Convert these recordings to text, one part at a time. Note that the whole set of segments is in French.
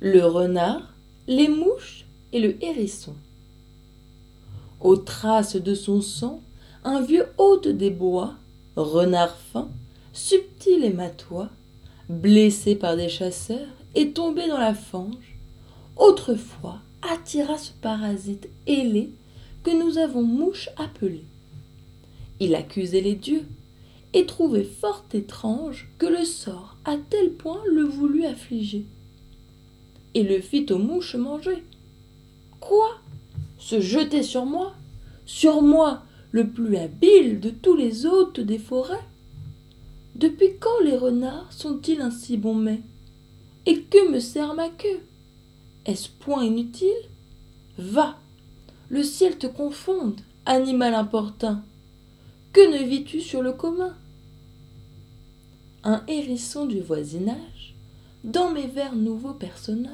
le renard, les mouches et le hérisson. Aux traces de son sang, un vieux hôte des bois, renard fin, subtil et matois, blessé par des chasseurs et tombé dans la fange, autrefois attira ce parasite ailé que nous avons mouche appelé. Il accusait les dieux et trouvait fort étrange que le sort à tel point le voulut affliger. Et le fit aux mouches manger. Quoi? Se jeter sur moi? Sur moi, le plus habile de tous les hôtes des forêts? Depuis quand les renards sont-ils un si bon mets? Et que me sert ma queue? Est-ce point inutile? Va! Le ciel te confonde, animal importun. Que ne vis-tu sur le commun? Un hérisson du voisinage, dans mes vers nouveaux personnages,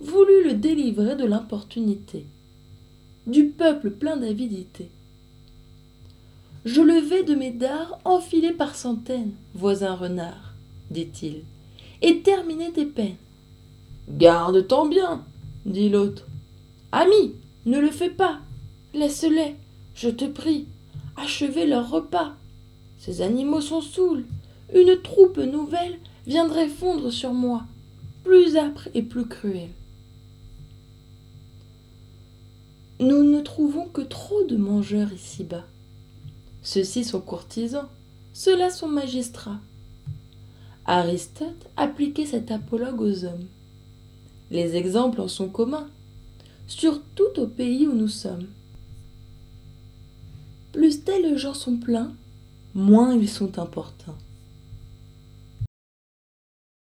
voulut le délivrer de l'importunité, du peuple plein d'avidité. Je le vais de mes dards enfiler par centaines, voisin renard, dit-il, et terminer tes peines. Garde-t'en bien, dit l'autre. Ami, ne le fais pas, laisse-les, je te prie, achever leur repas. Ces animaux sont saouls, une troupe nouvelle viendrait fondre sur moi, plus âpre et plus cruelle. Nous ne trouvons que trop de mangeurs ici-bas. Ceux-ci sont courtisans, ceux-là sont magistrats. Aristote appliquait cet apologue aux hommes. Les exemples en sont communs, surtout au pays où nous sommes. Plus tels gens sont pleins, moins ils sont importants.